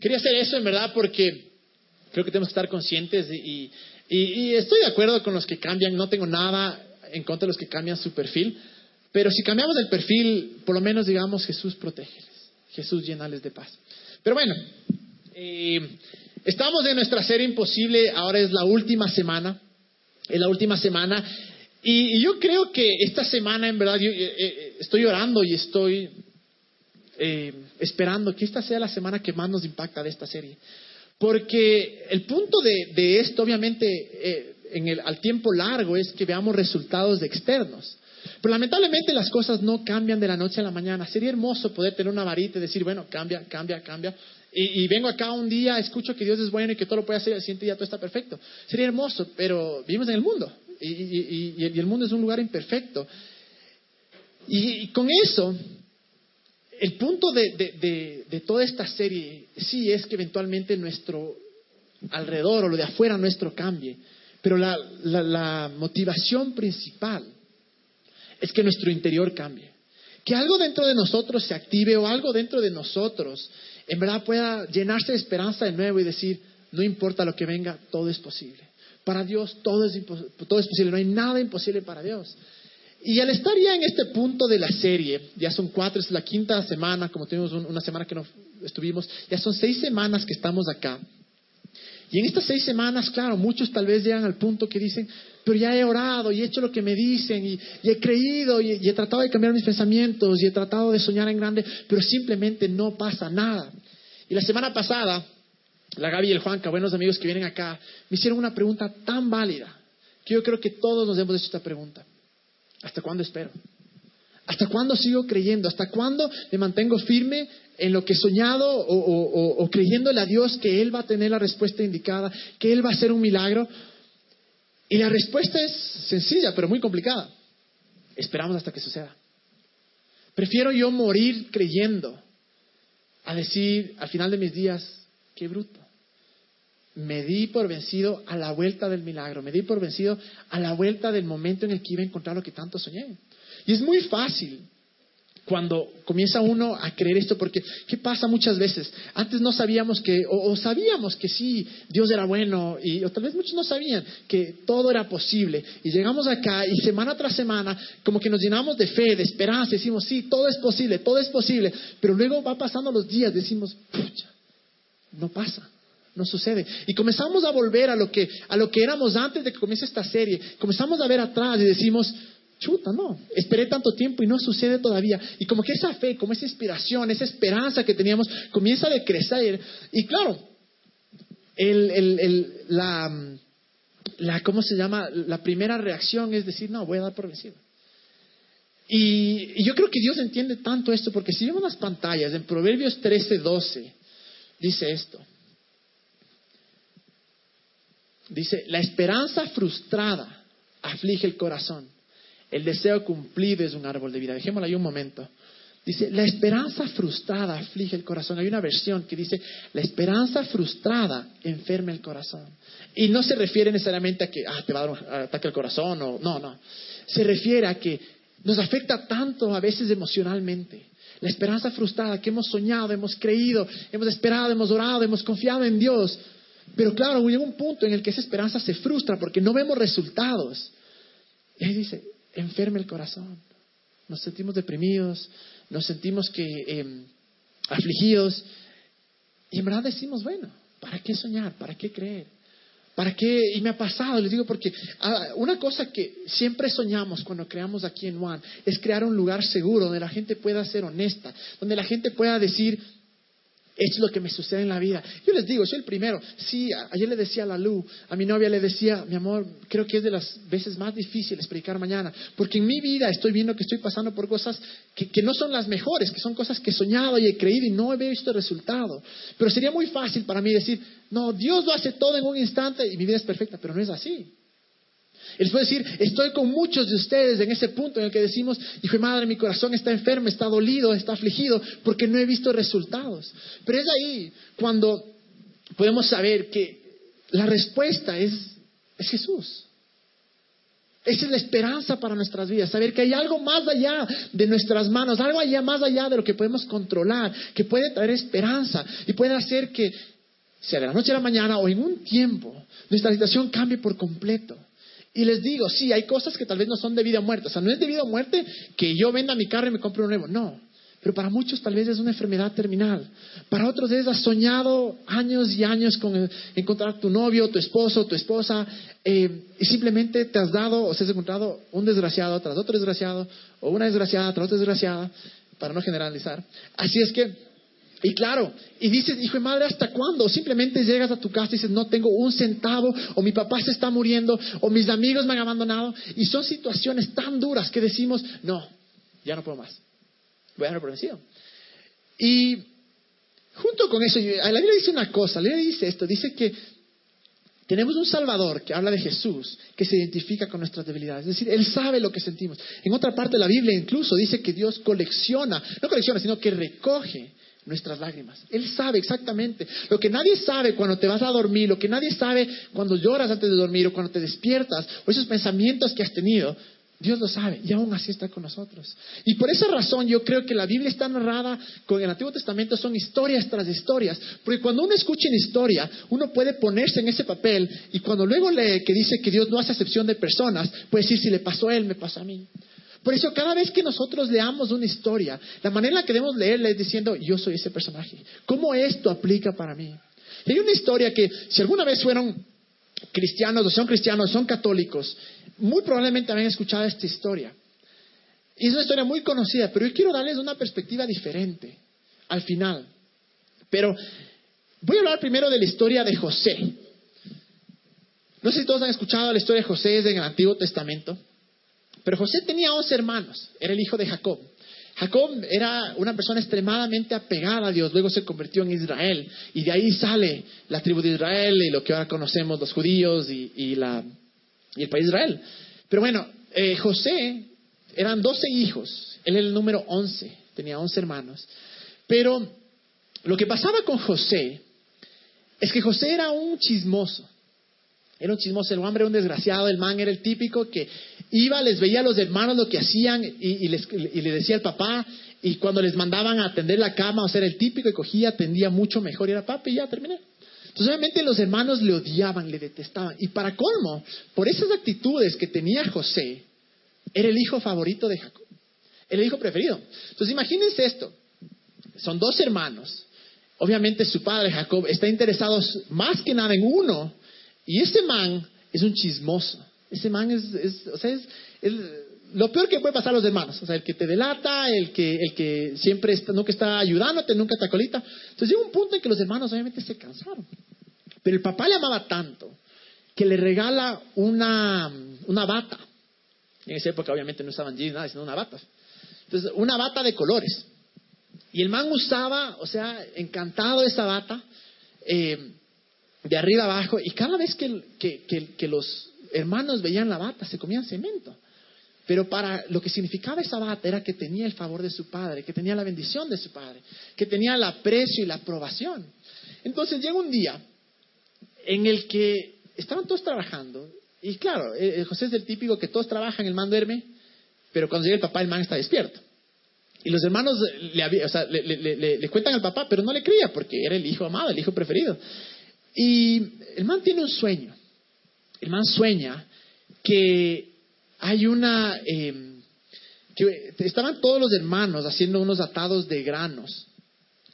quería hacer eso en verdad porque creo que tenemos que estar conscientes y, estoy de acuerdo con los que cambian, no tengo nada en contra de los que cambian su perfil, pero si cambiamos el perfil, por lo menos digamos Jesús protégeles, Jesús llenales de paz. Pero bueno, eh, estamos en nuestra serie imposible, ahora es la última semana, es la última semana, y, yo creo que esta semana en verdad yo, eh, eh, estoy orando y estoy esperando que esta sea la semana que más nos impacta de esta serie. Porque el punto de, esto, obviamente, eh, en el, al tiempo largo es que veamos resultados externos. Pero lamentablemente las cosas no cambian de la noche a la mañana. Sería hermoso poder tener una varita y decir, bueno, cambia, cambia, cambia. Y, vengo acá un día, escucho que Dios es bueno y que todo lo puede hacer y al siguiente día todo está perfecto. Sería hermoso, pero vivimos en el mundo. Y, y el mundo es un lugar imperfecto. Y, con eso, el punto de, toda esta serie sí es que eventualmente nuestro alrededor o lo de afuera nuestro cambie, pero la, motivación principal es que nuestro interior cambie, que algo dentro de nosotros se active o algo dentro de nosotros en verdad pueda llenarse de esperanza de nuevo y decir, no importa lo que venga, todo es posible. Para Dios todo es, todo es posible, no hay nada imposible para Dios. Y al estar ya en este punto de la serie, ya son cuatro, es la quinta semana, como tuvimos una semana que no estuvimos, ya son seis semanas que estamos acá. Y en estas seis semanas, claro, muchos tal vez llegan al punto que dicen, pero ya he orado y he hecho lo que me dicen y, he creído y, he tratado de cambiar mis pensamientos y he tratado de soñar en grande, pero simplemente no pasa nada. Y la semana pasada, la Gaby y el Juanca, buenos amigos que vienen acá, me hicieron una pregunta tan válida que yo creo que todos nos hemos hecho esta pregunta. ¿Hasta cuándo espero? ¿Hasta cuándo sigo creyendo? ¿Hasta cuándo me mantengo firme en lo que he soñado o, creyéndole a Dios que Él va a tener la respuesta indicada, que Él va a hacer un milagro? Y la respuesta es sencilla, pero muy complicada. Esperamos hasta que suceda. Prefiero yo morir creyendo a decir al final de mis días, qué bruto me di por vencido a la vuelta del milagro, me di por vencido a la vuelta del momento en el que iba a encontrar lo que tanto soñé. Y es muy fácil cuando comienza uno a creer esto, porque ¿qué pasa muchas veces? Antes no sabíamos que, o, sabíamos que sí, Dios era bueno, y, tal vez muchos no sabían que todo era posible. Y llegamos acá y semana tras semana, como que nos llenamos de fe, de esperanza, decimos, sí, todo es posible, todo es posible, pero luego va pasando los días, decimos, pucha, no pasa no sucede. Y comenzamos a volver a lo que, a lo que éramos antes de que comience esta serie. Comenzamos a ver atrás y decimos, chuta, no, esperé tanto tiempo y no sucede todavía. Y como que esa fe, como esa inspiración, esa esperanza que teníamos, comienza a decrecer. Y claro, el, el, la, la, ¿cómo se llama? La primera reacción es decir, no, voy a dar por vencido. Y, y, yo creo que Dios entiende tanto esto, porque si vemos las pantallas, en Proverbios 13, 12, dice esto. Dice, la esperanza frustrada aflige el corazón. El deseo cumplido es un árbol de vida. Dejémoslo ahí un momento. Dice, la esperanza frustrada aflige el corazón. Hay una versión que dice, la esperanza frustrada enferma el corazón. Y no se refiere necesariamente a que ah, te va a dar un ataque al corazón o no, no. Se refiere a que nos afecta tanto a veces emocionalmente. La esperanza frustrada que hemos soñado, hemos creído, hemos esperado, hemos orado, hemos confiado en Dios, pero claro, llega un punto en el que esa esperanza se frustra porque no vemos resultados. Y ahí dice, enferme el corazón. Nos sentimos deprimidos, nos sentimos que em, afligidos. Y en verdad decimos, bueno, ¿para qué soñar? ¿Para qué creer? ¿Para qué? Y me ha pasado, les digo, porque ah, una cosa que siempre soñamos cuando creamos aquí en One es crear un lugar seguro donde la gente pueda ser honesta, donde la gente pueda decir, es lo que me sucede en la vida. Yo les digo, soy el primero. Sí, ayer le decía a la Lu, a mi novia le decía, mi amor, creo que es de las veces más difíciles predicar mañana, porque en mi vida estoy viendo que estoy pasando por cosas que, no son las mejores, que son cosas que he soñado y he creído y no he visto resultado. Pero sería muy fácil para mí decir, no, Dios lo hace todo en un instante y mi vida es perfecta, pero no es así. Él puede decir, estoy con muchos de ustedes en ese punto en el que decimos, hijo madre, mi corazón está enfermo, está dolido, está afligido, porque no he visto resultados. Pero es ahí cuando podemos saber que la respuesta es, es Jesús. Esa es la esperanza para nuestras vidas, saber que hay algo más allá de nuestras manos, algo allá más allá de lo que podemos controlar, que puede traer esperanza y puede hacer que, sea de la noche a la mañana o en un tiempo, nuestra situación cambie por completo. Y les digo, sí, hay cosas que tal vez no son de vida muerte. O sea, no es de vida muerte que yo venda mi carro y me compre un nuevo. No. Pero para muchos tal vez es una enfermedad terminal. Para otros es has soñado años y años con encontrar tu novio, tu esposo, tu esposa, eh, y simplemente te has dado o se has encontrado un desgraciado tras otro desgraciado, o una desgraciada tras otra desgraciada, para no generalizar. Así es que, y claro, y dices, hijo de madre, ¿hasta cuándo? Simplemente llegas a tu casa y dices, no tengo un centavo, o mi papá se está muriendo, o mis amigos me han abandonado, y son situaciones tan duras que decimos, no, ya no puedo más voy a dar por Y junto con eso, la Biblia dice una cosa, la Biblia dice esto, dice que tenemos un Salvador que habla de Jesús, que se identifica con nuestras debilidades. Es decir, Él sabe lo que sentimos. En otra parte de la Biblia incluso dice que Dios colecciona, no colecciona, sino que recoge nuestras lágrimas. Él sabe exactamente. Lo que nadie sabe cuando te vas a dormir, lo que nadie sabe cuando lloras antes de dormir o cuando te despiertas, o esos pensamientos que has tenido, Dios lo sabe y aún así está con nosotros. Y por esa razón yo creo que la Biblia está narrada con el Antiguo Testamento, son historias tras historias. Porque cuando uno escucha una historia, uno puede ponerse en ese papel y cuando luego lee que dice que Dios no hace excepción de personas, puede decir si le pasó a él, me pasó a mí. Por eso cada vez que nosotros leamos una historia, la manera en la que debemos leerla es diciendo, yo soy ese personaje. ¿Cómo esto aplica para mí? hay una historia que si alguna vez fueron cristianos o son cristianos, son católicos, muy probablemente habían escuchado esta historia. Y es una historia muy conocida, pero yo quiero darles una perspectiva diferente al final. Pero voy a hablar primero de la historia de José. No sé si todos han escuchado la historia de José desde el Antiguo Testamento, pero José tenía 11 hermanos, era el hijo de Jacob. Jacob era una persona extremadamente apegada a Dios, luego se convirtió en Israel y de ahí sale la tribu de Israel y lo que ahora conocemos los judíos y, el país de Israel. Pero bueno, eh, José eran 12 hijos, él era el número 11, tenía 11 hermanos. Pero lo que pasaba con José es que José era un chismoso. Era un chismoso, el hombre era un desgraciado, el man era el típico que iba, les veía a los hermanos lo que hacían y, le decía al papá, y cuando les mandaban a atender la cama, o sea, era el típico y cogía, atendía mucho mejor y era papi y ya terminé. Entonces, obviamente los hermanos le odiaban, le detestaban. Y para colmo, por esas actitudes que tenía José, era el hijo favorito de Jacob, era el hijo preferido. Entonces, imagínense esto, son dos hermanos. Obviamente su padre Jacob está interesado más que nada en uno y ese man es un chismoso. Ese man es, o sea, es, lo peor que puede pasar a los hermanos. O sea, el que te delata, el que, el que siempre está, nunca está ayudándote, nunca está colita. Entonces llega un punto en que los hermanos obviamente se cansaron. Pero el papá le amaba tanto que le regala una, una bata. En esa época obviamente no usaban jeans, nada, sino una bata. Entonces, una bata de colores. Y el man usaba, o sea, encantado esa bata. Eh, de arriba abajo, y cada vez que, que, los hermanos veían la bata, se comían cemento. Pero para lo que significaba esa bata era que tenía el favor de su padre, que tenía la bendición de su padre, que tenía el aprecio y la aprobación. Entonces llega un día en el que estaban todos trabajando, y claro, eh, eh, José es el típico que todos trabajan, el man duerme, pero cuando llega el papá, el man está despierto. Y los hermanos le, le, cuentan al papá, pero no le creía porque era el hijo amado, el hijo preferido. Y el man tiene un sueño. El man sueña que hay una... Em, que estaban todos los hermanos haciendo unos atados de granos.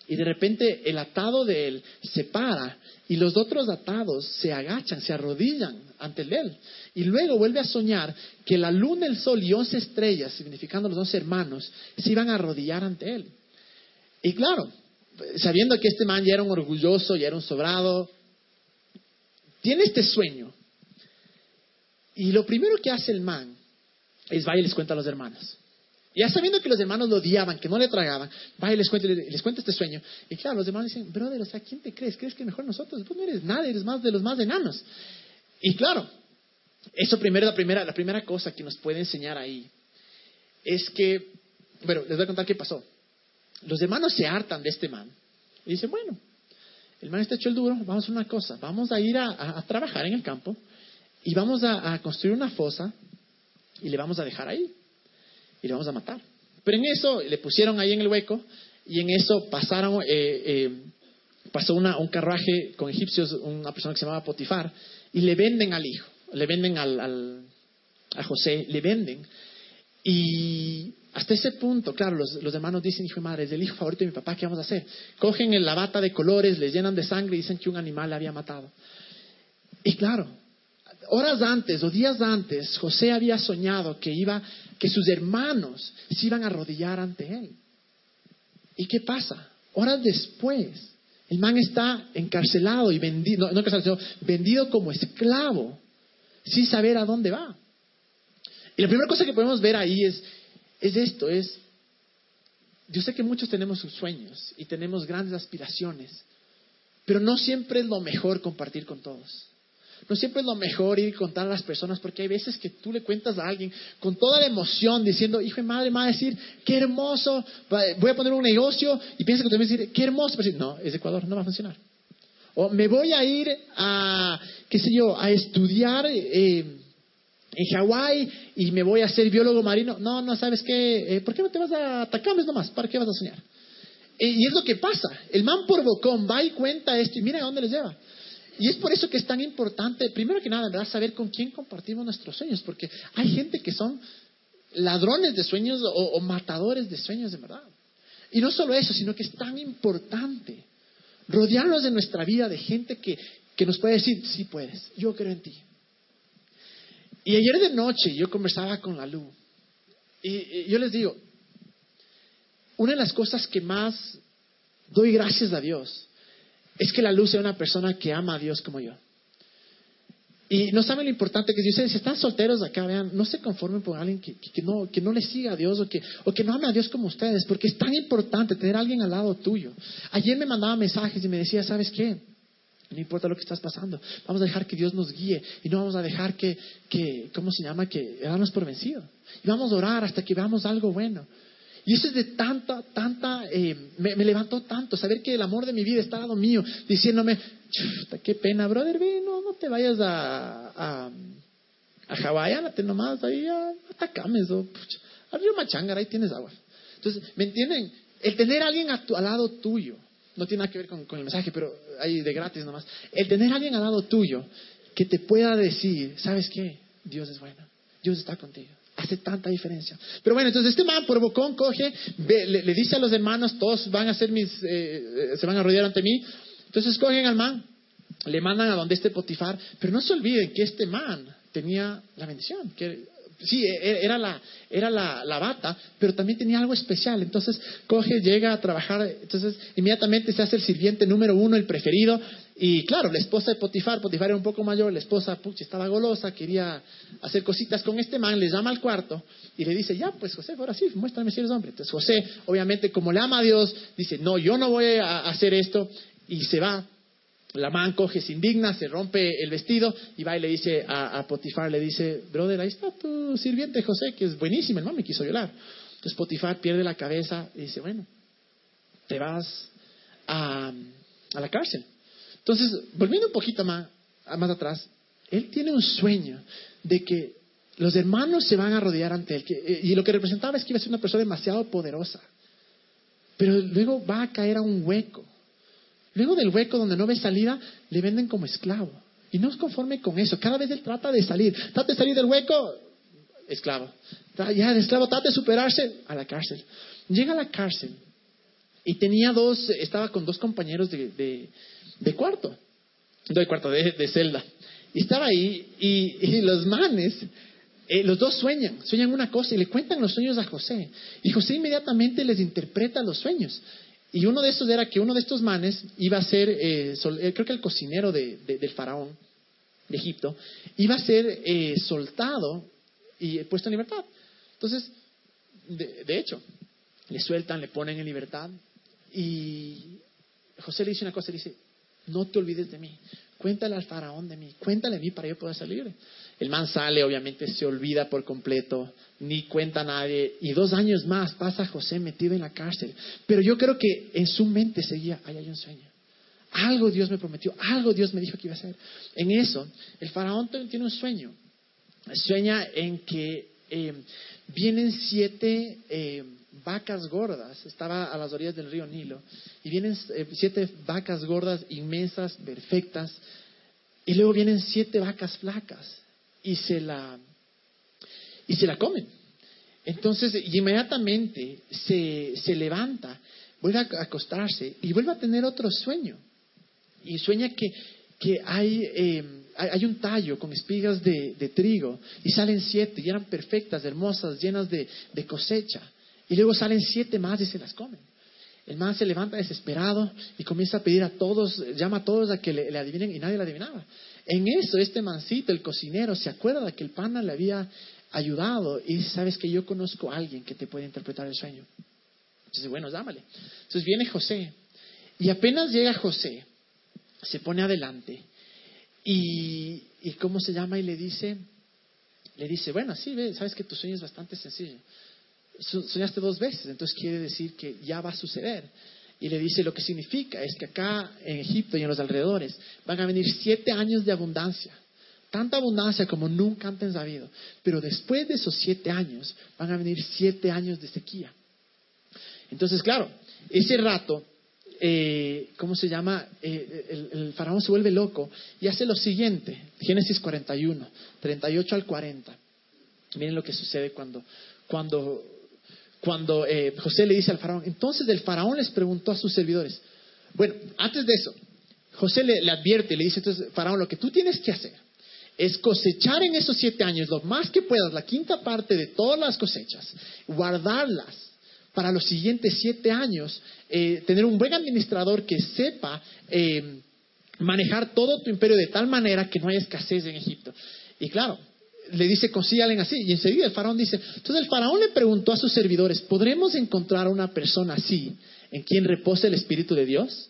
Y de repente el atado de él se para y los otros atados se agachan, se arrodillan ante él. Y luego vuelve a soñar que la luna, el sol y once estrellas, significando los dos hermanos, se iban a arrodillar ante él. Y claro, sabiendo que este man ya era un orgulloso, ya era un sobrado, tiene este sueño. Y lo primero que hace el man es va y les cuenta a los hermanos. Ya sabiendo que los hermanos lo odiaban, que no le tragaban, va y les cuenta, les cuenta este sueño. Y claro, los hermanos dicen, brother, o sea, ¿quién te crees? ¿Crees que mejor nosotros? Tú no eres nada, eres más de los más enanos. Y claro, eso primero, la primera, la primera cosa que nos puede enseñar ahí es que, bueno, les voy a contar qué pasó. Los hermanos se hartan de este man y dicen, bueno, el man está hecho el duro, vamos a una cosa, vamos a ir a, trabajar en el campo y vamos a, construir una fosa y le vamos a dejar ahí y le vamos a matar. Pero en eso le pusieron ahí en el hueco y en eso pasaron, eh, eh, pasó un carruaje con egipcios, una persona que se llamaba Potifar, y le venden al hijo, le venden al, a José, le venden. Y hasta ese punto, claro, los, los hermanos dicen, hijo y madre, es el hijo favorito de mi papá, ¿qué vamos a hacer? Cogen la bata de colores, le llenan de sangre y dicen que un animal le había matado. Y claro, horas antes o días antes, José había soñado que iba, que sus hermanos se iban a arrodillar ante él. ¿Y qué pasa? Horas después, el man está encarcelado y vendido, no, encarcelado, vendido como esclavo, sin saber a dónde va. Y la primera cosa que podemos ver ahí es, es esto, es, yo sé que muchos tenemos sus sueños y tenemos grandes aspiraciones, pero no siempre es lo mejor compartir con todos. No siempre es lo mejor ir y contar a las personas, porque hay veces que tú le cuentas a alguien con toda la emoción, diciendo, hijo de madre, me va a decir, qué hermoso, voy a poner un negocio, y piensa que te vas a decir, qué hermoso, pero no, es Ecuador, no va a funcionar. O me voy a ir a, qué sé yo, a estudiar eh, en Hawái y me voy a ser biólogo marino. No, no, ¿sabes qué? Eh, ¿Por qué no te vas a Atacames nomás? ¿Para qué vas a soñar? Y es lo que pasa. El man por bocón va y cuenta esto y mira a dónde les lleva. Y es por eso que es tan importante, primero que nada, saber con quién compartimos nuestros sueños, porque hay gente que son ladrones de sueños o, matadores de sueños de verdad. Y no solo eso, sino que es tan importante rodearnos de nuestra vida de gente que, que nos puede decir, sí puedes, yo creo en ti. Y ayer de noche yo conversaba con la Lu y yo les digo, una de las cosas que más doy gracias a Dios es que la luz sea una persona que ama a Dios como yo. Y no saben lo importante que es. si están solteros acá, vean, no se conformen con alguien que, no, que no le siga a Dios o que, o que no ame a Dios como ustedes, porque es tan importante tener alguien al lado tuyo. Ayer me mandaba mensajes y me decía, ¿sabes qué? No importa lo que estás pasando, vamos a dejar que Dios nos guíe y no vamos a dejar que, que ¿cómo se llama? Que darnos por vencido. Y vamos a orar hasta que veamos algo bueno. Y eso es de tanta, tanta, eh, me, levantó tanto, saber que el amor de mi vida está al lado mío, diciéndome, qué pena, brother, ve, no, no te vayas a, a, a Hawái, nomás ahí a Atacames, o al río Machangara, ahí tienes agua. Entonces, ¿me entienden? El tener alguien al lado tuyo, no tiene nada que ver con, el mensaje, pero ahí de gratis nomás, el tener alguien al lado tuyo que te pueda decir, ¿sabes qué? Dios es bueno, Dios está contigo. Hace tanta diferencia. Pero bueno, entonces este man por bocón coge, le, dice a los hermanos, todos van a ser mis, eh, eh, se van a rodear ante mí. Entonces cogen al man, le mandan a donde esté Potifar, pero no se olviden que este man tenía la bendición, que sí, e, e, era la, era la, la, bata, pero también tenía algo especial. Entonces coge, llega a trabajar, entonces inmediatamente se hace el sirviente número uno, el preferido. Y claro, la esposa de Potifar, Potifar era un poco mayor, la esposa pucha, estaba golosa, quería hacer cositas con este man, le llama al cuarto y le dice, ya, pues José, ahora sí, muéstrame si eres hombre. Entonces José, obviamente, como le ama a Dios, dice, no, yo no voy a hacer esto y se va la man coge, se indigna, se rompe el vestido y va y le dice a, Potifar, le dice, brother, ahí está tu sirviente José, que es buenísimo, el man me quiso violar. Entonces Potifar pierde la cabeza y dice, bueno, te vas a, la cárcel. Entonces, volviendo un poquito más, más atrás, él tiene un sueño de que los hermanos se van a rodear ante él. Eh, y lo que representaba es que iba a ser una persona demasiado poderosa. Pero luego va a caer a un hueco. Luego del hueco donde no ve salida, le venden como esclavo. Y no es conforme con eso. Cada vez él trata de salir. Trata de salir del hueco, esclavo. Ya de esclavo, trata de superarse a la cárcel. Llega a la cárcel y tenía dos, estaba con dos compañeros de, cuarto, de cuarto, de, celda. Y estaba ahí y, los manes, eh, los dos sueñan, sueñan una cosa y le cuentan los sueños a José. Y José inmediatamente les interpreta los sueños. Y uno de estos era que uno de estos manes iba a ser, eh, eh, creo que el cocinero del faraón de Egipto, iba a ser soltado y puesto en libertad. Entonces, de, hecho, le sueltan, le ponen en libertad y José le dice una cosa, le dice, no te olvides de mí, cuéntale al faraón de mí, cuéntale a mí para yo poder salir. El man sale, obviamente se olvida por completo, ni cuenta a nadie, y dos años más pasa José metido en la cárcel. Pero yo creo que en su mente seguía, ahí hay un sueño. Algo Dios me prometió, algo Dios me dijo que iba a hacer. En eso, el faraón tiene un sueño. Sueña en que eh, vienen siete eh, vacas gordas, estaba a las orillas del río Nilo, y vienen eh, siete vacas gordas inmensas, perfectas, y luego vienen siete vacas flacas y se la, y se la comen. Entonces, inmediatamente se, se levanta, vuelve a acostarse y vuelve a tener otro sueño. Y sueña que, que hay, eh, hay un tallo con espigas de, trigo y salen siete y eran perfectas, hermosas, llenas de cosecha. Y luego salen siete más y se las comen. El man se levanta desesperado y comienza a pedir a todos, llama a todos a que le, adivinen y nadie le adivinaba. En eso, este mancito, el cocinero, se acuerda que el pana le había ayudado y dice, sabes que yo conozco a alguien que te puede interpretar el sueño. Entonces, bueno, dámale. Entonces viene José y apenas llega José, se pone adelante y, y ¿cómo se llama? Y le dice, le dice, bueno, sí, ve, sabes que tu sueño es bastante sencillo. Soñaste dos veces, entonces quiere decir que ya va a suceder. Y le dice, lo que significa es que acá en Egipto y en los alrededores van a venir siete años de abundancia. Tanta abundancia como nunca antes ha habido. Pero después de esos siete años van a venir siete años de sequía. Entonces, claro, ese rato, eh, ¿cómo se llama? Eh, el, el, faraón se vuelve loco y hace lo siguiente. Génesis 41, 38 al 40. Miren lo que sucede cuando, cuando, cuando eh, José le dice al faraón. Entonces el faraón les preguntó a sus servidores. Bueno, antes de eso, José le, advierte, le dice entonces, faraón, lo que tú tienes que hacer es cosechar en esos siete años lo más que puedas, la quinta parte de todas las cosechas, guardarlas para los siguientes siete años, eh, tener un buen administrador que sepa eh, manejar todo tu imperio de tal manera que no haya escasez en Egipto. Y claro, le dice, consígalen así. Y enseguida el faraón dice, entonces el faraón le preguntó a sus servidores, ¿podremos encontrar una persona así en quien repose el Espíritu de Dios?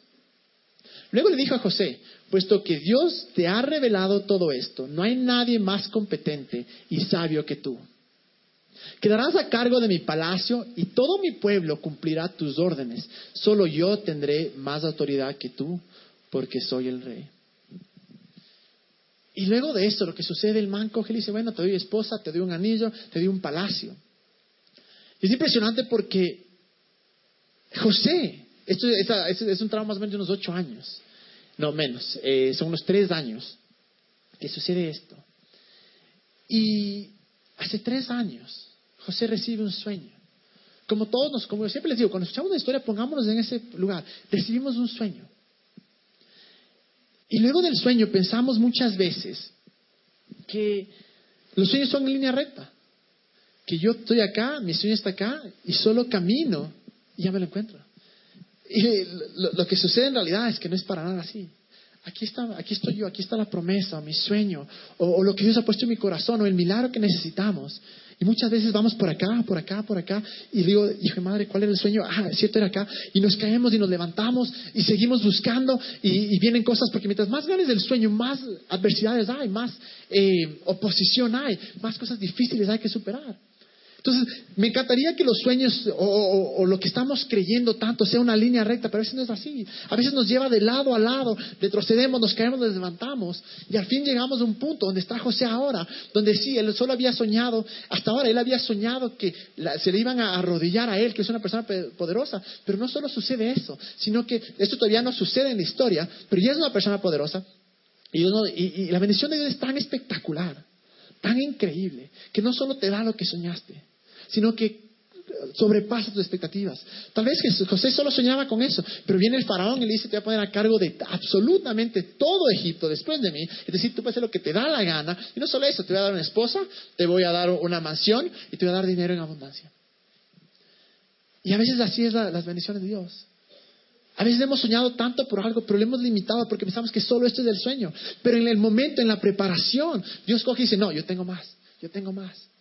Luego le dijo a José, puesto que Dios te ha revelado todo esto, no hay nadie más competente y sabio que tú. Quedarás a cargo de mi palacio y todo mi pueblo cumplirá tus órdenes. Solo yo tendré más autoridad que tú, porque soy el rey. Y luego de esto, lo que sucede, el man coge y dice, bueno, te doy esposa, te doy un anillo, te doy un palacio. Y es impresionante porque José, esto es, un trabajo más o menos de unos ocho años, no menos, eh, son unos tres años que sucede esto. Y hace tres años, José recibe un sueño. Como todos nos, como yo siempre les digo, cuando escuchamos una historia, pongámonos en ese lugar. Recibimos un sueño. Y luego del sueño pensamos muchas veces que los sueños son en línea recta. Que yo estoy acá, mi sueño está acá, y solo camino y ya me lo encuentro. Y lo, que sucede en realidad es que no es para nada así aquí, está, aquí estoy yo, aquí está la promesa, mi sueño, o, o, lo que Dios ha puesto en mi corazón, o el milagro que necesitamos. Y muchas veces vamos por acá, por acá, por acá, y digo, hijo madre, ¿cuál era el sueño? Ah, es cierto, era acá. Y nos caemos y nos levantamos y seguimos buscando, y, vienen cosas, porque mientras más grandes el sueño, más adversidades hay, más eh, oposición hay, más cosas difíciles hay que superar. Entonces, me encantaría que los sueños o, lo que estamos creyendo tanto sea una línea recta, pero a veces no es así. A veces nos lleva de lado a lado, retrocedemos, nos caemos, nos levantamos y al fin llegamos a un punto donde está José ahora, donde sí, él solo había soñado, hasta ahora él había soñado que la, se le iban a arrodillar a él, que es una persona poderosa, pero no solo sucede eso, sino que esto todavía no sucede en la historia, pero ya es una persona poderosa y, uno, y la bendición de Dios es tan espectacular, tan increíble, que no solo te da lo que soñaste, sino que sobrepasa tus expectativas. Tal vez José solo soñaba con eso, pero viene el faraón y le dice, te voy a poner a cargo de absolutamente todo Egipto después de mí. Es decir, tú puedes hacer lo que te da la gana. Y no solo eso, te voy a dar una esposa, te voy a dar una mansión y te voy a dar dinero en abundancia. Y a veces así es la, las bendiciones de Dios. A veces hemos soñado tanto por algo, pero lo hemos limitado porque pensamos que solo esto es el sueño. Pero en el momento, en la preparación, Dios coge y dice, no, yo tengo más, yo tengo más.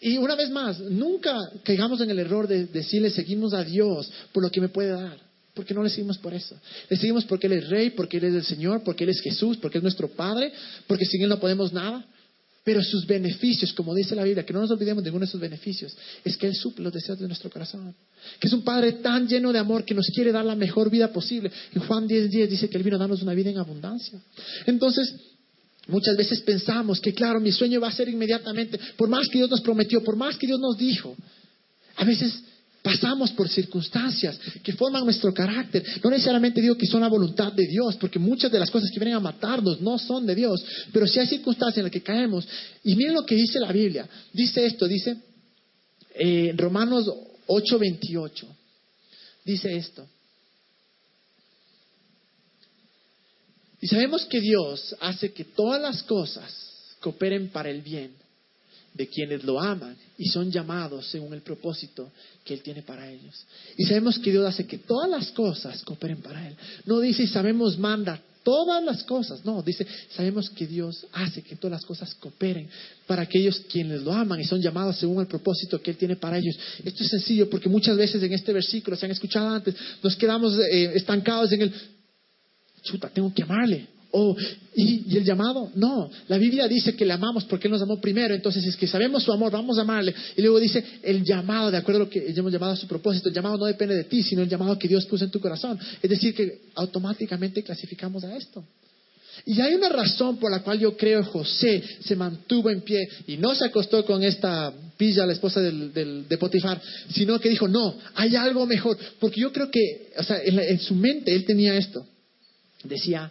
Y una vez más, nunca caigamos en el error de decirle seguimos a Dios por lo que me puede dar. Porque no le seguimos por eso. Le seguimos porque Él es Rey, porque Él es el Señor, porque Él es Jesús, porque es nuestro Padre, porque sin Él no podemos nada. Pero sus beneficios, como dice la Biblia, que no nos olvidemos de ninguno de sus beneficios, es que Él suple los deseos de nuestro corazón. Que es un Padre tan lleno de amor que nos quiere dar la mejor vida posible. En Juan 10.10 10 dice que Él vino a darnos una vida en abundancia. Entonces, Muchas veces pensamos que, claro, mi sueño va a ser inmediatamente, por más que Dios nos prometió, por más que Dios nos dijo. A veces pasamos por circunstancias que forman nuestro carácter. No necesariamente digo que son la voluntad de Dios, porque muchas de las cosas que vienen a matarnos no son de Dios, pero si hay circunstancias en las que caemos. Y miren lo que dice la Biblia. Dice esto, dice eh, Romanos 8:28. Dice esto. Y sabemos que Dios hace que todas las cosas cooperen para el bien de quienes lo aman y son llamados según el propósito que Él tiene para ellos. Y sabemos que Dios hace que todas las cosas cooperen para Él. No dice, sabemos, manda todas las cosas. No, dice, sabemos que Dios hace que todas las cosas cooperen para aquellos quienes lo aman y son llamados según el propósito que Él tiene para ellos. Esto es sencillo porque muchas veces en este versículo, se han escuchado antes, nos quedamos eh, estancados en el, chuta, tengo que amarle. Oh, ¿y, el llamado? No, la Biblia dice que le amamos porque Él nos amó primero, entonces es que sabemos su amor, vamos a amarle. Y luego dice el llamado, de acuerdo a lo que hemos llamado a su propósito, el llamado no depende de ti, sino el llamado que Dios puso en tu corazón. Es decir, que automáticamente clasificamos a esto. Y hay una razón por la cual yo creo José se mantuvo en pie y no se acostó con esta pilla, la esposa del, de Potifar, sino que dijo, no, hay algo mejor. Porque yo creo que, o sea, en su mente él tenía esto decía,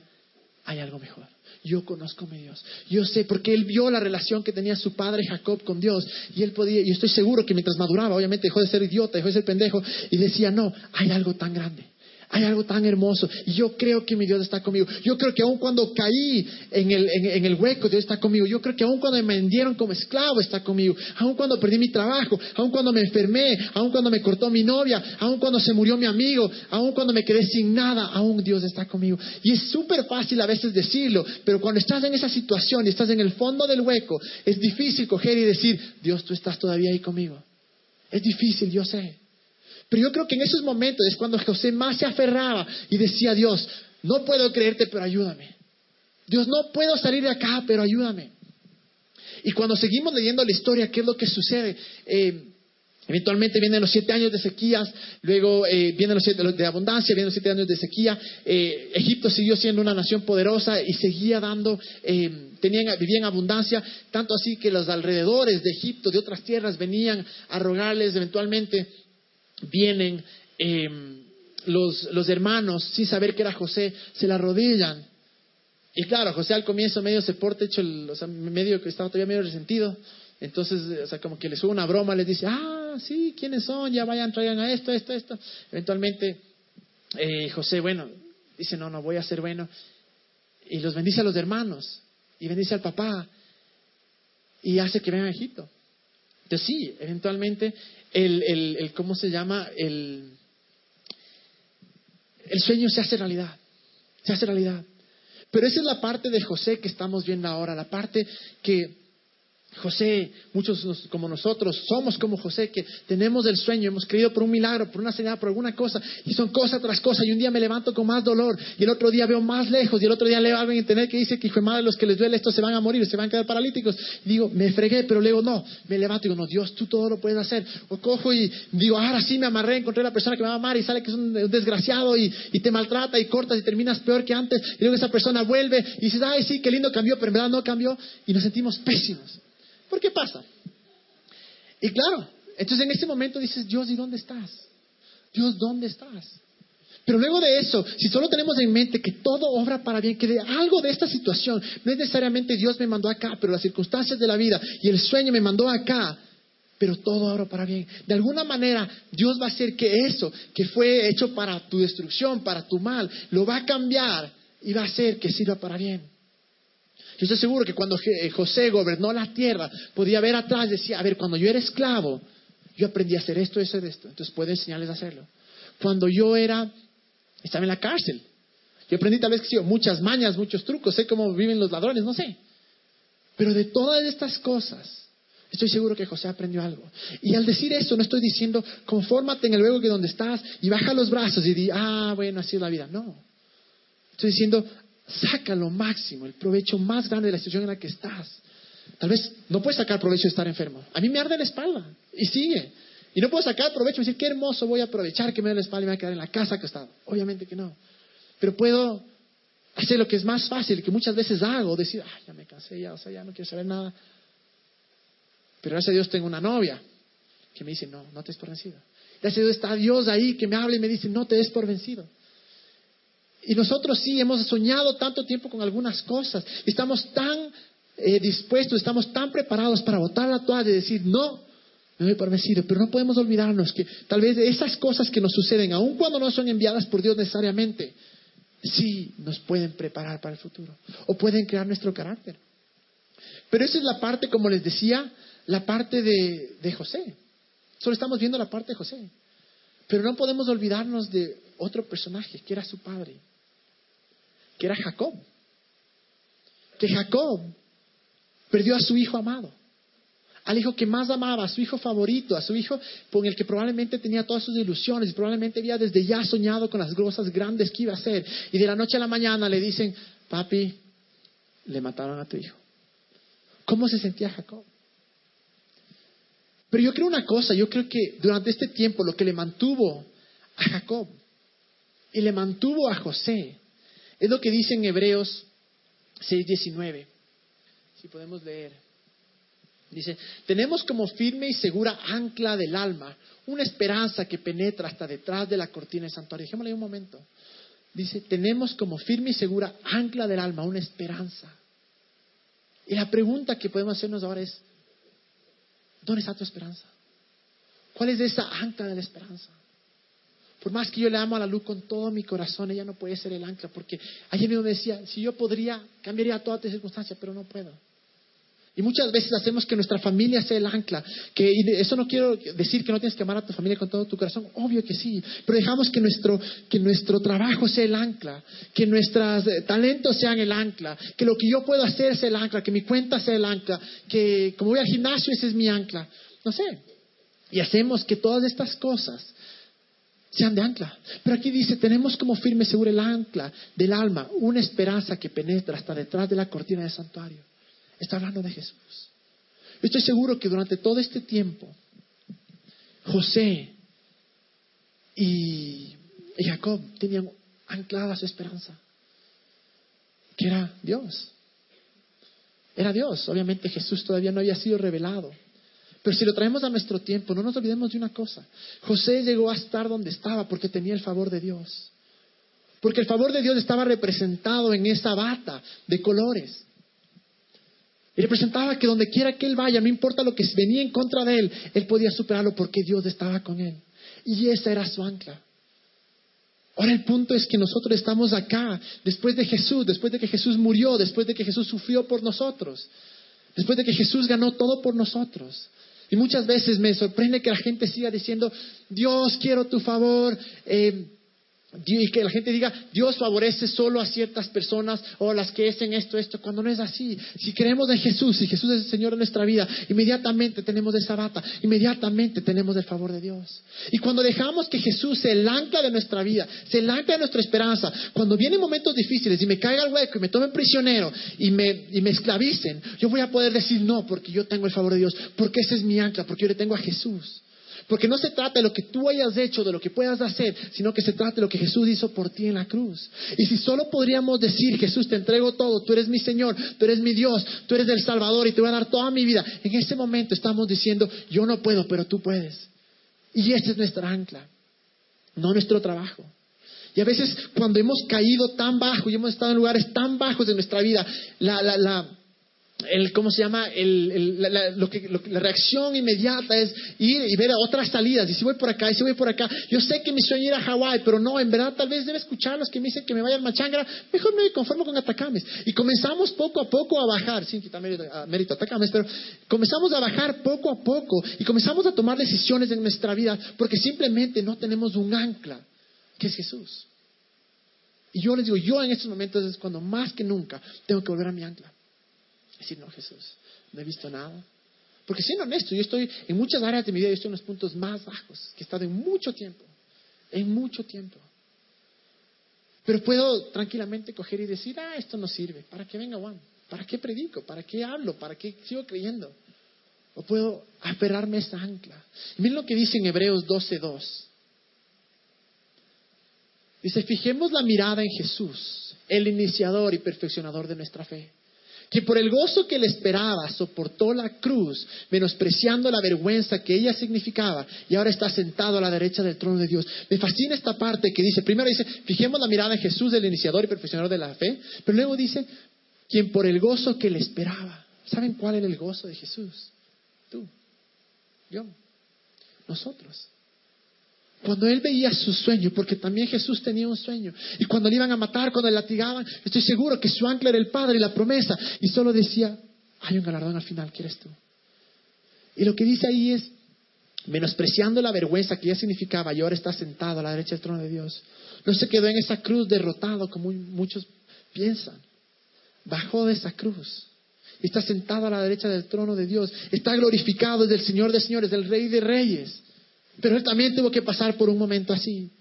hay algo mejor. Yo conozco a mi Dios. Yo sé, porque él vio la relación que tenía su padre Jacob con Dios. Y él podía, y estoy seguro que mientras maduraba, obviamente dejó de ser idiota, dejó de ser pendejo. Y decía, no, hay algo tan grande. Hay algo tan hermoso. Yo creo que mi Dios está conmigo. Yo creo que aun cuando caí en el, en, el hueco, Dios está conmigo. Yo creo que aun cuando me vendieron como esclavo, está conmigo. Aun cuando perdí mi trabajo, aun cuando me enfermé, aun cuando me cortó mi novia, aun cuando se murió mi amigo, aun cuando me quedé sin nada, aún Dios está conmigo. Y es súper fácil a veces decirlo, pero cuando estás en esa situación y estás en el fondo del hueco, es difícil coger y decir, Dios, tú estás todavía ahí conmigo. Es difícil, yo sé. Pero yo creo que en esos momentos es cuando José más se aferraba y decía, Dios, no puedo creerte, pero ayúdame. Dios, no puedo salir de acá, pero ayúdame. Y cuando seguimos leyendo la historia, ¿qué es lo que sucede? Eh, eventualmente vienen los siete años de sequías, luego eh, vienen los siete de abundancia, vienen los siete años de sequía. Eh, Egipto siguió siendo una nación poderosa y seguía dando, tenían, vivía en abundancia, tanto así que los alrededores de Egipto, de otras tierras, venían a rogarles eventualmente vienen em, los, hermanos, sin saber que era José, se la arrodillan. Y claro, José al comienzo medio se porta hecho, el, o sea, medio que estaba todavía medio resentido. Entonces, o sea, como que le sube una broma, les dice, ah, sí, ¿quiénes son? Ya vayan, traigan a esto, esto, esto. Eventualmente, eh, José, bueno, dice, no, no, voy a ser bueno. Y los bendice a los hermanos, y bendice al papá, y hace que vengan a Egipto. Entonces sí, eventualmente el, el, ¿cómo se llama? El, el sueño se hace realidad, se hace realidad. Pero esa es la parte de José que estamos viendo ahora, la parte que José, muchos como nosotros, somos como José, que tenemos el sueño, hemos creído por un milagro, por una señal, por alguna cosa, y son cosa tras cosa, y un día me levanto con más dolor, y el otro día veo más lejos, y el otro día leo a alguien tener que dice que hijo de madre, los que les duele esto se van a morir, se van a quedar paralíticos. Y digo, me fregué, pero luego no, me levanto y digo, no, Dios, tú todo lo puedes hacer. O cojo y digo, ahora sí me amarré, encontré a la persona que me va a amar, y sale que es un desgraciado, y, y te maltrata, y cortas, y terminas peor que antes, y luego esa persona vuelve, y dices, ay, sí, qué lindo cambió, pero en verdad no cambió, y nos sentimos pésimos. ¿Por qué pasa? Y claro, entonces en ese momento dices, Dios, ¿y dónde estás? Dios, ¿dónde estás? Pero luego de eso, si solo tenemos en mente que todo obra para bien, que de algo de esta situación, no es necesariamente Dios me mandó acá, pero las circunstancias de la vida y el sueño me mandó acá, pero todo obra para bien. De alguna manera, Dios va a hacer que eso, que fue hecho para tu destrucción, para tu mal, lo va a cambiar y va a hacer que sirva para bien. Yo estoy seguro que cuando eh, José gobernó la tierra, podía ver atrás, decía, a ver, cuando yo era esclavo, yo aprendí a hacer esto, eso, esto. Entonces puedo enseñarles a hacerlo. Cuando yo era, estaba en la cárcel, yo aprendí tal vez que sí, muchas mañas, muchos trucos, sé cómo viven los ladrones, no sé. Pero de todas estas cosas, Estoy seguro que José aprendió algo. Y al decir esto, no estoy diciendo, confórmate en el luego que donde estás y baja los brazos y di, ah, bueno, así es la vida. No. Estoy diciendo, saca lo máximo, el provecho más grande de la situación en la que estás. Tal vez no puedes sacar provecho de estar enfermo. A mí me arde la espalda y sigue. Y no puedo sacar provecho y decir, qué hermoso voy a aprovechar que me arde la espalda y me voy a quedar en la casa que he estado. Obviamente que no. Pero puedo hacer lo que es más fácil, que muchas veces hago, decir, ay, ya me cansé, ya, o sea, ya no quiero saber nada. Pero gracias a Dios tengo una novia que me dice, no, no te des por vencido. Gracias a Dios está Dios ahí que me habla y me dice, no te des por vencido. Y nosotros sí hemos soñado tanto tiempo con algunas cosas. Estamos tan eh, dispuestos, estamos tan preparados para botar la toalla y decir, no, me doy por vencido. Pero no podemos olvidarnos que tal vez esas cosas que nos suceden, aun cuando no son enviadas por Dios necesariamente, sí nos pueden preparar para el futuro o pueden crear nuestro carácter. Pero esa es la parte, como les decía, la parte de José. Solo estamos viendo la parte de José. Pero no podemos olvidarnos de otro personaje, que era su padre, que era Jacob. Que Jacob perdió a su hijo amado, al hijo que más amaba, a su hijo favorito, a su hijo con el que probablemente tenía todas sus ilusiones y probablemente había desde ya soñado con las cosas grandes que iba a hacer. Y de la noche a la mañana le dicen, papi, le mataron a tu hijo. ¿Cómo se sentía Jacob? Pero yo creo una cosa, yo creo que durante este tiempo lo que le mantuvo a Jacob y le mantuvo a José es lo que dice en Hebreos 6:19. Si podemos leer. Dice, tenemos como firme y segura ancla del alma una esperanza que penetra hasta detrás de la cortina del santuario. Dejémosle un momento. Dice, tenemos como firme y segura ancla del alma una esperanza. Y la pregunta que podemos hacernos ahora es, ¿Dónde está tu esperanza? ¿Cuál es esa ancla de la esperanza? Por más que yo le amo a la luz con todo mi corazón, ella no puede ser el ancla, porque ayer mismo me decía, si yo podría, cambiaría toda tu circunstancia, pero no puedo. Y muchas veces hacemos que nuestra familia sea el ancla. Que, y eso no quiero decir que no tienes que amar a tu familia con todo tu corazón, obvio que sí, pero dejamos que nuestro, que nuestro trabajo sea el ancla, que nuestros eh, talentos sean el ancla, que lo que yo puedo hacer sea el ancla, que mi cuenta sea el ancla, que como voy al gimnasio ese es mi ancla. No sé. Y hacemos que todas estas cosas sean de ancla. Pero aquí dice, tenemos como firme seguro el ancla del alma, una esperanza que penetra hasta detrás de la cortina del santuario. Está hablando de Jesús. estoy seguro que durante todo este tiempo, José y, Jacob tenían anclada su esperanza, que era Dios. Era Dios. Obviamente Jesús todavía no había sido revelado. Pero si lo traemos a nuestro tiempo, no nos olvidemos de una cosa. José llegó a estar donde estaba porque tenía el favor de Dios. Porque el favor de Dios estaba representado en esa bata de colores. Y representaba que donde quiera que él vaya, no importa lo que venía en contra de él, él podía superarlo porque Dios estaba con él. Y esa era su ancla. Ahora el punto es que nosotros estamos acá, después de Jesús, después de que Jesús murió, después de que Jesús sufrió por nosotros, después de que Jesús ganó todo por nosotros. Y muchas veces me sorprende que la gente siga diciendo, Dios, quiero tu favor. Eh, y que la gente diga, Dios favorece solo a ciertas personas o las que hacen esto, esto, cuando no es así. Si creemos en Jesús, si Jesús es el Señor de nuestra vida, inmediatamente tenemos esa bata, inmediatamente tenemos el favor de Dios. Y cuando dejamos que Jesús se el ancla de nuestra vida, se el ancla de nuestra esperanza, cuando vienen momentos difíciles y me caiga el hueco y me tomen prisionero y me, y me esclavicen, yo voy a poder decir no, porque yo tengo el favor de Dios, porque ese es mi ancla, porque yo le tengo a Jesús. Porque no se trata de lo que tú hayas hecho, de lo que puedas hacer, sino que se trata de lo que Jesús hizo por ti en la cruz. Y si solo podríamos decir, Jesús, te entrego todo, tú eres mi Señor, tú eres mi Dios, tú eres el Salvador y te voy a dar toda mi vida, en ese momento estamos diciendo, yo no puedo, pero tú puedes. Y esta es nuestra ancla, no nuestro trabajo. Y a veces cuando hemos caído tan bajo y hemos estado en lugares tan bajos de nuestra vida, la, la, la, el, ¿cómo se llama? El, la, lo que, la reacción inmediata es ir y ver otras salidas. Y si voy por acá, y si voy por acá. Yo sé que mi sueño es ir a Hawái, pero no, en verdad tal vez debe escuchar los que me dicen que me vaya al Machangra. Mejor me conformo con Atacames. Y comenzamos poco a poco a bajar, sin quitar mérito, mérito Atacames, pero comenzamos a bajar poco a poco y comenzamos a tomar decisiones en nuestra vida porque simplemente no tenemos un ancla, que es Jesús. Y yo les digo, yo en estos momentos es cuando más que nunca tengo que volver a mi ancla. Decir, no, Jesús, no he visto nada. Porque siendo honesto, yo estoy en muchas áreas de mi vida, yo estoy en los puntos más bajos que he estado en mucho tiempo. En mucho tiempo. Pero puedo tranquilamente coger y decir, ah, esto no sirve. ¿Para qué venga Juan? ¿Para qué predico? ¿Para qué hablo? ¿Para qué sigo creyendo? O puedo aferrarme a esa ancla. miren lo que dice en Hebreos 12.2. Dice, fijemos la mirada en Jesús, el iniciador y perfeccionador de nuestra fe que por el gozo que le esperaba soportó la cruz, menospreciando la vergüenza que ella significaba, y ahora está sentado a la derecha del trono de Dios. Me fascina esta parte que dice, primero dice, fijemos la mirada en Jesús, el iniciador y perfeccionador de la fe, pero luego dice, quien por el gozo que le esperaba. ¿Saben cuál era el gozo de Jesús? Tú, yo, nosotros. Cuando él veía su sueño, porque también Jesús tenía un sueño, y cuando le iban a matar, cuando le latigaban, estoy seguro que su ancla era el Padre y la promesa, y solo decía, hay un galardón al final, ¿quieres tú? Y lo que dice ahí es, menospreciando la vergüenza que ya significaba, y ahora está sentado a la derecha del trono de Dios. No se quedó en esa cruz derrotado como muchos piensan. Bajó de esa cruz. Está sentado a la derecha del trono de Dios. Está glorificado desde el Señor de señores, del Rey de reyes. Pero él también tuvo que pasar por un momento así.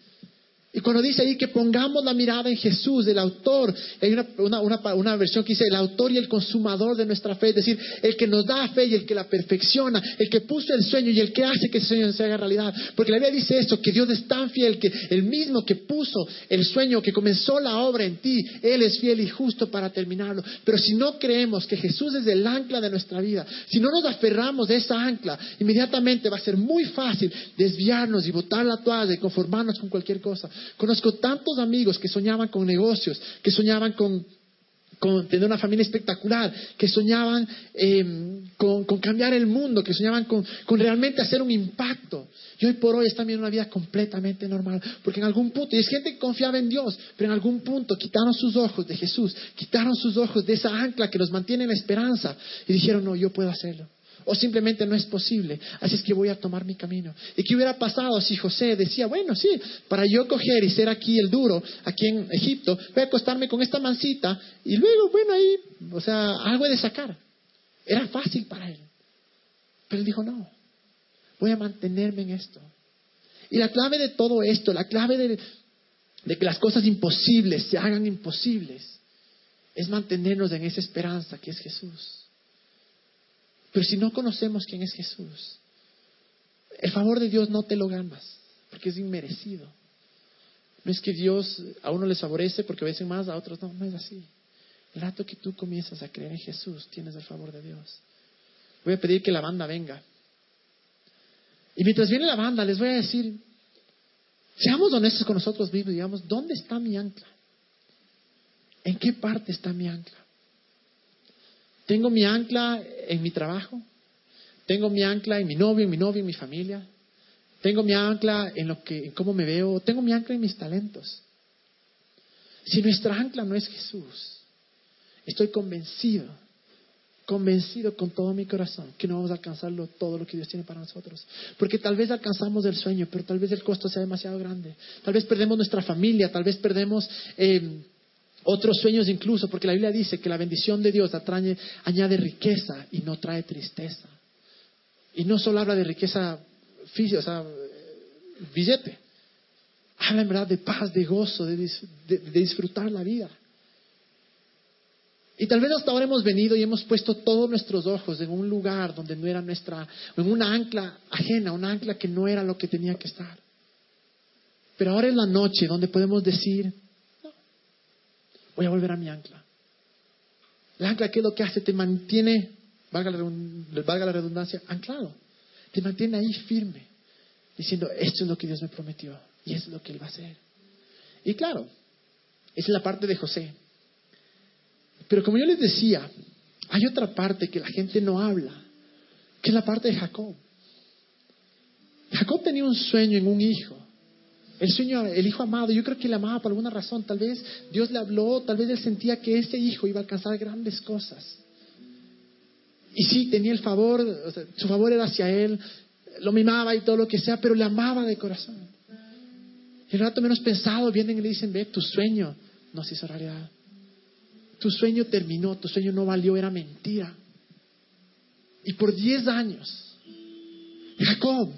Y cuando dice ahí que pongamos la mirada en Jesús, el autor, hay una, una, versión que dice el autor y el consumador de nuestra fe, es decir, el que nos da fe y el que la perfecciona, el que puso el sueño y el que hace que ese sueño se haga realidad. Porque la Biblia dice esto, que Dios es tan fiel que el mismo que puso el sueño, que comenzó la obra en ti, Él es fiel y justo para terminarlo. Pero si no creemos que Jesús es el ancla de nuestra vida, si no nos aferramos de esa ancla, inmediatamente va a ser muy fácil desviarnos y botar la toalla y conformarnos con cualquier cosa. Conozco tantos amigos que soñaban con negocios, que soñaban con, tener una familia espectacular, que soñaban em, con, cambiar el mundo, que soñaban con, realmente hacer un impacto. Y hoy por hoy están viviendo una vida completamente normal, porque en algún punto, y es gente que confiaba en Dios, pero en algún punto quitaron sus ojos de Jesús, quitaron sus ojos de esa ancla que los mantiene en la esperanza y dijeron, no, yo puedo hacerlo o simplemente no es posible, así es que voy a tomar mi camino. ¿Y qué hubiera pasado si José decía, bueno, sí, para yo coger y ser aquí el duro, aquí en Egipto, voy a acostarme con esta mancita y luego, bueno, ahí, o sea, algo de sacar. Era fácil para él. Pero él dijo, no, voy a mantenerme en esto. Y la clave de todo esto, la clave de, de que las cosas imposibles se hagan imposibles, es mantenernos en esa esperanza que es Jesús. Pero si no conocemos quién es Jesús, el favor de Dios no te lo ganas, porque es inmerecido. No es que Dios a uno les favorece porque veces más, a otros no, no es así. El rato que tú comienzas a creer en Jesús, tienes el favor de Dios. Voy a pedir que la banda venga. Y mientras viene la banda, les voy a decir, seamos honestos con nosotros mismos, digamos, ¿dónde está mi ancla? ¿En qué parte está mi ancla? Tengo mi ancla en mi trabajo. Tengo mi ancla en mi novio, en mi novia, en mi familia. Tengo mi ancla en lo que, en cómo me veo. Tengo mi ancla en mis talentos. Si nuestra ancla no es Jesús, estoy convencido, convencido con todo mi corazón que no vamos a alcanzarlo todo lo que Dios tiene para nosotros. Porque tal vez alcanzamos el sueño, pero tal vez el costo sea demasiado grande. Tal vez perdemos nuestra familia, tal vez perdemos eh, otros sueños incluso, porque la Biblia dice que la bendición de Dios añade riqueza y no trae tristeza. Y no solo habla de riqueza física, o sea, billete. Habla en verdad de paz, de gozo, de, disfrutar la vida. Y tal vez hasta ahora hemos venido y hemos puesto todos nuestros ojos en un lugar donde no era nuestra, en una ancla ajena, una ancla que no era lo que tenía que estar. Pero ahora es la noche donde podemos decir, voy a volver a mi ancla. La ancla, ¿qué es lo que hace? Te mantiene, valga la, redundancia, anclado. Te mantiene ahí firme, diciendo, esto es lo que Dios me prometió y es lo que Él va a hacer. Y claro, esa es la parte de José. Pero como yo les decía, hay otra parte que la gente no habla, que es la parte de Jacob. Jacob tenía un sueño en un hijo. El sueño, el hijo amado, yo creo que le amaba por alguna razón. Tal vez Dios le habló, tal vez él sentía que ese hijo iba a alcanzar grandes cosas. Y sí, tenía el favor, su favor era hacia él, lo mimaba y todo lo que sea, pero le amaba de corazón. Y el rato menos pensado vienen y le dicen, ve, tu sueño no se hizo realidad. Tu sueño terminó, tu sueño no valió, era mentira. Y por diez años, Jacob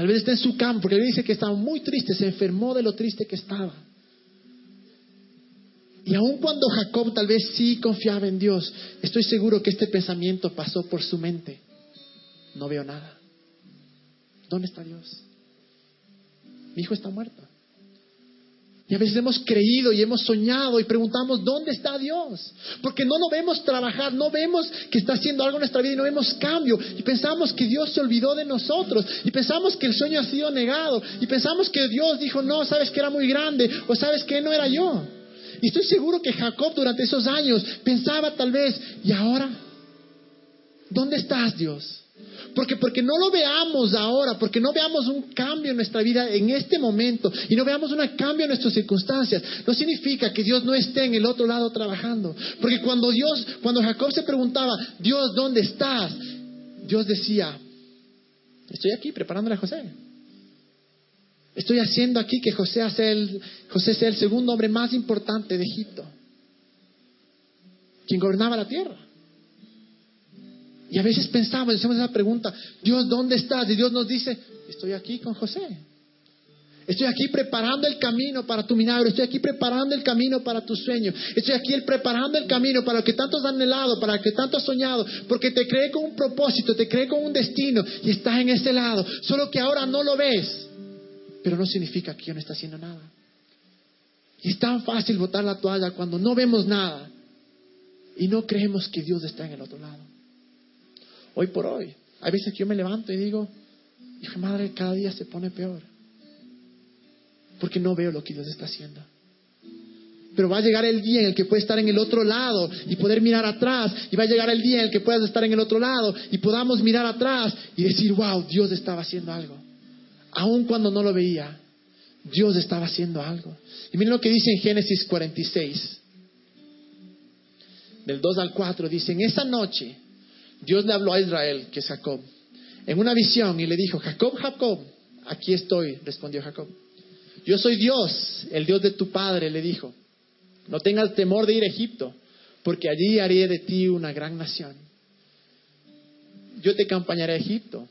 Tal vez está en su campo, porque él dice que estaba muy triste, se enfermó de lo triste que estaba. Y aun cuando Jacob tal vez sí confiaba en Dios, estoy seguro que este pensamiento pasó por su mente. No veo nada. ¿Dónde está Dios? Mi hijo está muerto. Y a veces hemos creído y hemos soñado y preguntamos, ¿dónde está Dios? Porque no lo vemos trabajar, no vemos que está haciendo algo en nuestra vida y no vemos cambio. Y pensamos que Dios se olvidó de nosotros. Y pensamos que el sueño ha sido negado. Y pensamos que Dios dijo, no, sabes que era muy grande. O sabes que no era yo. Y estoy seguro que Jacob durante esos años pensaba tal vez, ¿y ahora? ¿Dónde estás Dios? Porque, porque no lo veamos ahora, porque no veamos un cambio en nuestra vida en este momento y no veamos un cambio en nuestras circunstancias, no significa que Dios no esté en el otro lado trabajando. Porque cuando Dios, cuando Jacob se preguntaba, Dios, ¿dónde estás? Dios decía, estoy aquí preparándole a José. Estoy haciendo aquí que José el, José sea el segundo hombre más importante de Egipto, quien gobernaba la tierra. Y a veces pensamos, hacemos esa pregunta, Dios, ¿dónde estás? Y Dios nos dice, estoy aquí con José. Estoy aquí preparando el camino para tu milagro. Estoy aquí preparando el camino para tu sueño. Estoy aquí preparando el camino para lo que tanto has anhelado, para lo que tanto has soñado. Porque te creé con un propósito, te creé con un destino y estás en ese lado. Solo que ahora no lo ves. Pero no significa que yo no esté haciendo nada. Y es tan fácil botar la toalla cuando no vemos nada y no creemos que Dios está en el otro lado hoy por hoy. Hay veces que yo me levanto y digo, hija madre, cada día se pone peor. Porque no veo lo que Dios está haciendo. Pero va a llegar el día en el que puedes estar en el otro lado y poder mirar atrás. Y va a llegar el día en el que puedas estar en el otro lado y podamos mirar atrás y decir, wow, Dios estaba haciendo algo. Aun cuando no lo veía, Dios estaba haciendo algo. Y miren lo que dice en Génesis 46, del 2 al 4, dice, en esa noche Dios le habló a Israel, que es Jacob, en una visión y le dijo, Jacob, Jacob, aquí estoy, respondió Jacob. Yo soy Dios, el Dios de tu padre, le dijo. No tengas temor de ir a Egipto, porque allí haré de ti una gran nación. Yo te acompañaré a Egipto.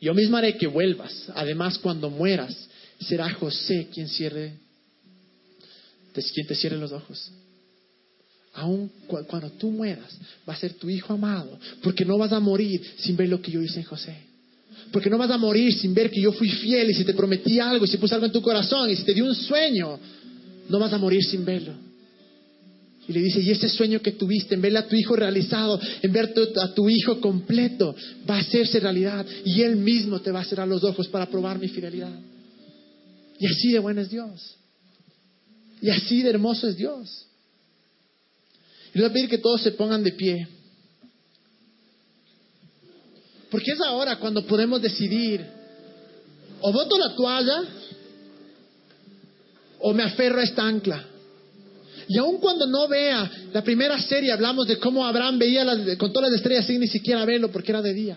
Yo mismo haré que vuelvas. Además, cuando mueras, será José quien cierre, quien te cierre los ojos aun cuando tú mueras, va a ser tu hijo amado, porque no vas a morir sin ver lo que yo hice en José. Porque no vas a morir sin ver que yo fui fiel y si te prometí algo y si puse algo en tu corazón y si te di un sueño, no vas a morir sin verlo. Y le dice, y ese sueño que tuviste, en verle a tu hijo realizado, en ver a tu hijo completo, va a hacerse realidad. Y Él mismo te va a cerrar los ojos para probar mi fidelidad. Y así de bueno es Dios. Y así de hermoso es Dios. Y les voy a pedir que todos se pongan de pie. Porque es ahora cuando podemos decidir, o voto la toalla, o me aferro a esta ancla. Y aun cuando no vea la primera serie, hablamos de cómo Abraham veía con todas las estrellas sin ni siquiera verlo porque era de día.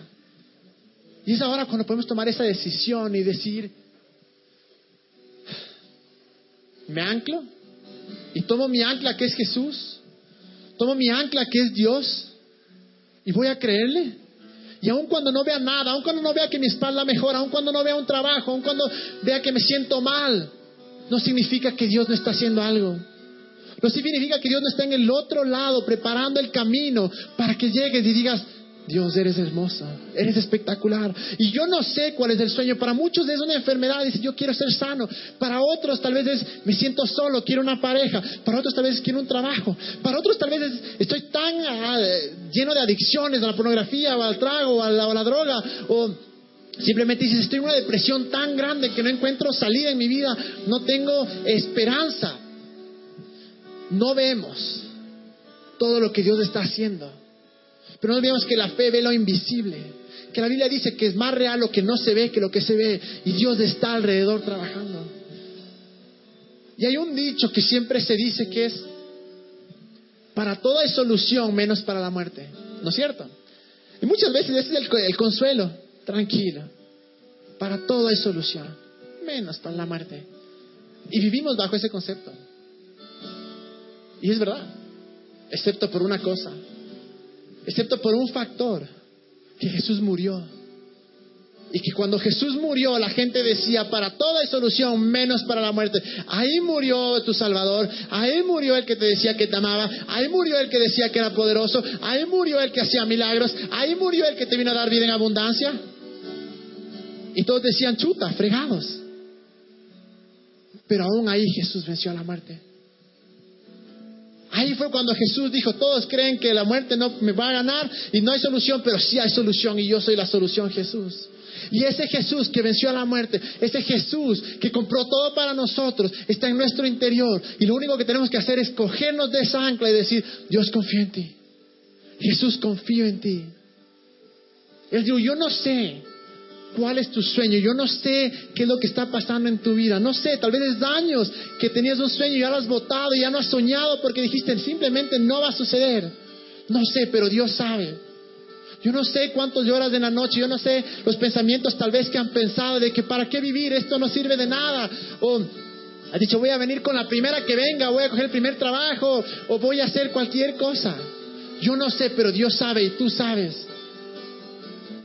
Y es ahora cuando podemos tomar esa decisión y decir, ¿me anclo? Y tomo mi ancla que es Jesús tomo mi ancla que es Dios y voy a creerle. Y aun cuando no vea nada, aun cuando no vea que mi espalda mejora, aun cuando no vea un trabajo, aun cuando vea que me siento mal, no significa que Dios no está haciendo algo. No significa que Dios no está en el otro lado preparando el camino para que llegues y digas, Dios, eres hermosa, eres espectacular. Y yo no sé cuál es el sueño. Para muchos es una enfermedad, dice yo quiero ser sano. Para otros tal vez es me siento solo, quiero una pareja. Para otros tal vez quiero un trabajo. Para otros tal vez estoy tan ah, lleno de adicciones a la pornografía o al trago o a la, droga. O simplemente dices estoy en una depresión tan grande que no encuentro salida en mi vida, no tengo esperanza. No vemos todo lo que Dios está haciendo. Pero no olvidemos que la fe ve lo invisible. Que la Biblia dice que es más real lo que no se ve que lo que se ve. Y Dios está alrededor trabajando. Y hay un dicho que siempre se dice que es, para todo hay solución menos para la muerte. ¿No es cierto? Y muchas veces ese es el, el consuelo. Tranquilo. Para todo hay solución. Menos para la muerte. Y vivimos bajo ese concepto. Y es verdad. Excepto por una cosa excepto por un factor, que Jesús murió. Y que cuando Jesús murió, la gente decía, para toda hay solución, menos para la muerte. Ahí murió tu Salvador, ahí murió el que te decía que te amaba, ahí murió el que decía que era poderoso, ahí murió el que hacía milagros, ahí murió el que te vino a dar vida en abundancia. Y todos decían, chuta, fregados. Pero aún ahí Jesús venció a la muerte. Ahí fue cuando Jesús dijo, todos creen que la muerte no me va a ganar y no hay solución, pero sí hay solución y yo soy la solución, Jesús. Y ese Jesús que venció a la muerte, ese Jesús que compró todo para nosotros, está en nuestro interior. Y lo único que tenemos que hacer es cogernos de esa ancla y decir, Dios confío en ti. Jesús confío en ti. Él dijo, yo no sé cuál es tu sueño, yo no sé qué es lo que está pasando en tu vida, no sé, tal vez es años que tenías un sueño y ya lo has votado ya no has soñado porque dijiste simplemente no va a suceder. No sé, pero Dios sabe. Yo no sé cuántos lloras en la noche, yo no sé los pensamientos tal vez que han pensado de que para qué vivir, esto no sirve de nada. O ha dicho voy a venir con la primera que venga, voy a coger el primer trabajo o voy a hacer cualquier cosa. Yo no sé, pero Dios sabe y tú sabes.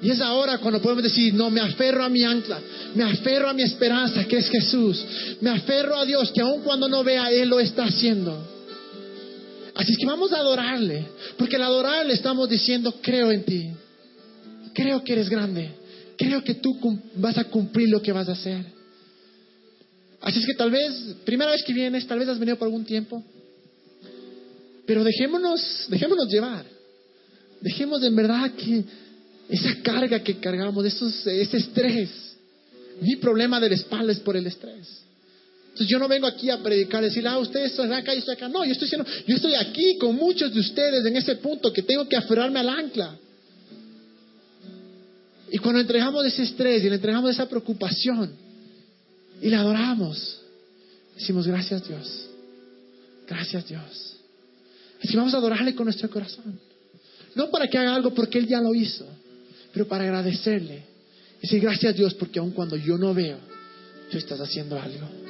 Y es ahora cuando podemos decir, no, me aferro a mi ancla, me aferro a mi esperanza, que es Jesús. Me aferro a Dios, que aun cuando no vea, Él lo está haciendo. Así es que vamos a adorarle, porque al adorarle estamos diciendo, creo en ti, creo que eres grande, creo que tú vas a cumplir lo que vas a hacer. Así es que tal vez, primera vez que vienes, tal vez has venido por algún tiempo, pero dejémonos, dejémonos llevar, dejemos en verdad que esa carga que cargamos, esos, ese estrés, mi problema de la espalda es por el estrés. Entonces yo no vengo aquí a predicar, decir, ah, ustedes están acá, yo estoy acá. No, yo estoy diciendo, yo estoy aquí con muchos de ustedes en ese punto que tengo que aferrarme al ancla. Y cuando entregamos ese estrés y le entregamos esa preocupación y le adoramos, decimos, gracias Dios, gracias Dios. Así vamos a adorarle con nuestro corazón. No para que haga algo porque Él ya lo hizo, pero para agradecerle. Decir, gracias Dios porque aun cuando yo no veo, tú estás haciendo algo.